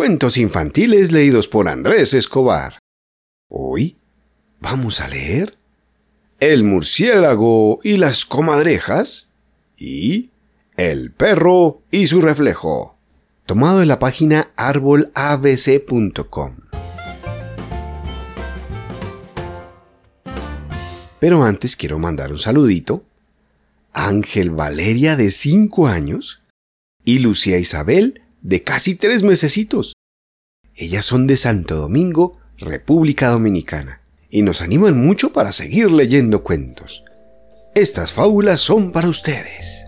Cuentos infantiles leídos por Andrés Escobar. Hoy vamos a leer El murciélago y las comadrejas y El perro y su reflejo, tomado de la página árbolabc.com. Pero antes quiero mandar un saludito a Ángel Valeria de 5 años y Lucía Isabel de casi tres mesecitos. Ellas son de Santo Domingo, República Dominicana, y nos animan mucho para seguir leyendo cuentos. Estas fábulas son para ustedes.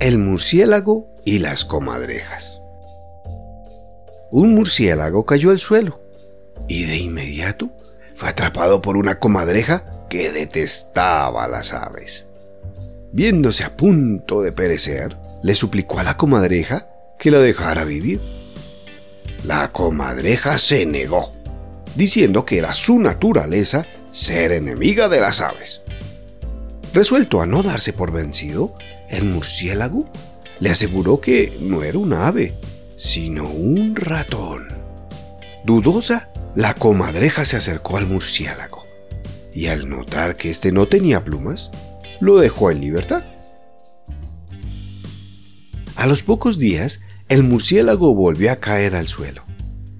El murciélago y las comadrejas. Un murciélago cayó al suelo y de inmediato fue atrapado por una comadreja que detestaba las aves. Viéndose a punto de perecer, le suplicó a la comadreja que la dejara vivir. La comadreja se negó, diciendo que era su naturaleza ser enemiga de las aves. Resuelto a no darse por vencido, el murciélago le aseguró que no era un ave, sino un ratón. Dudosa, la comadreja se acercó al murciélago y al notar que éste no tenía plumas, lo dejó en libertad. A los pocos días, el murciélago volvió a caer al suelo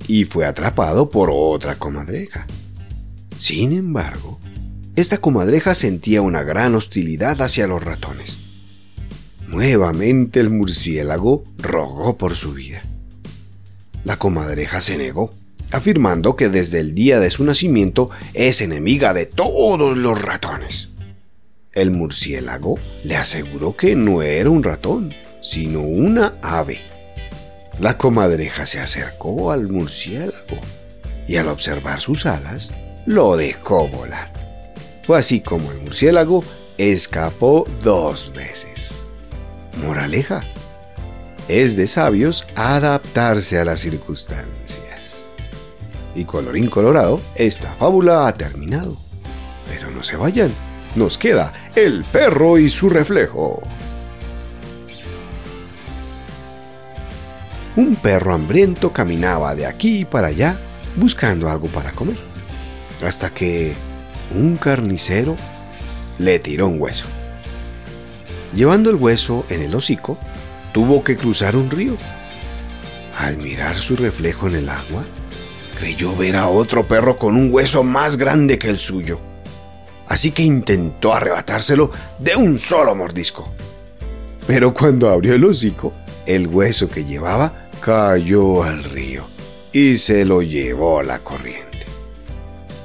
y fue atrapado por otra comadreja. Sin embargo, esta comadreja sentía una gran hostilidad hacia los ratones. Nuevamente el murciélago rogó por su vida. La comadreja se negó, afirmando que desde el día de su nacimiento es enemiga de todos los ratones. El murciélago le aseguró que no era un ratón, sino una ave. La comadreja se acercó al murciélago y al observar sus alas, lo dejó volar. Fue así como el murciélago escapó dos veces. Moraleja. Es de sabios adaptarse a las circunstancias. Y colorín colorado, esta fábula ha terminado. Pero no se vayan nos queda el perro y su reflejo. Un perro hambriento caminaba de aquí para allá buscando algo para comer, hasta que un carnicero le tiró un hueso. Llevando el hueso en el hocico, tuvo que cruzar un río. Al mirar su reflejo en el agua, creyó ver a otro perro con un hueso más grande que el suyo así que intentó arrebatárselo de un solo mordisco. Pero cuando abrió el hocico, el hueso que llevaba cayó al río y se lo llevó la corriente.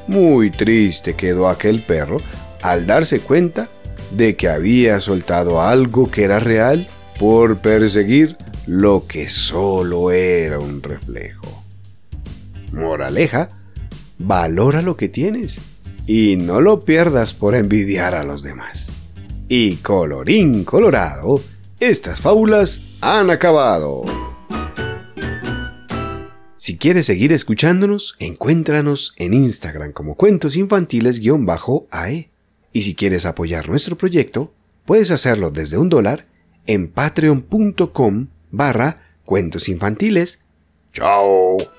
Muy triste quedó aquel perro al darse cuenta de que había soltado algo que era real por perseguir lo que solo era un reflejo. Moraleja, valora lo que tienes y no lo pierdas por envidiar a los demás. Y colorín colorado, estas fábulas han acabado. Si quieres seguir escuchándonos, encuéntranos en Instagram como cuentos infantiles-ae. Y si quieres apoyar nuestro proyecto, puedes hacerlo desde un dólar en patreon.com barra cuentos infantiles. ¡Chao!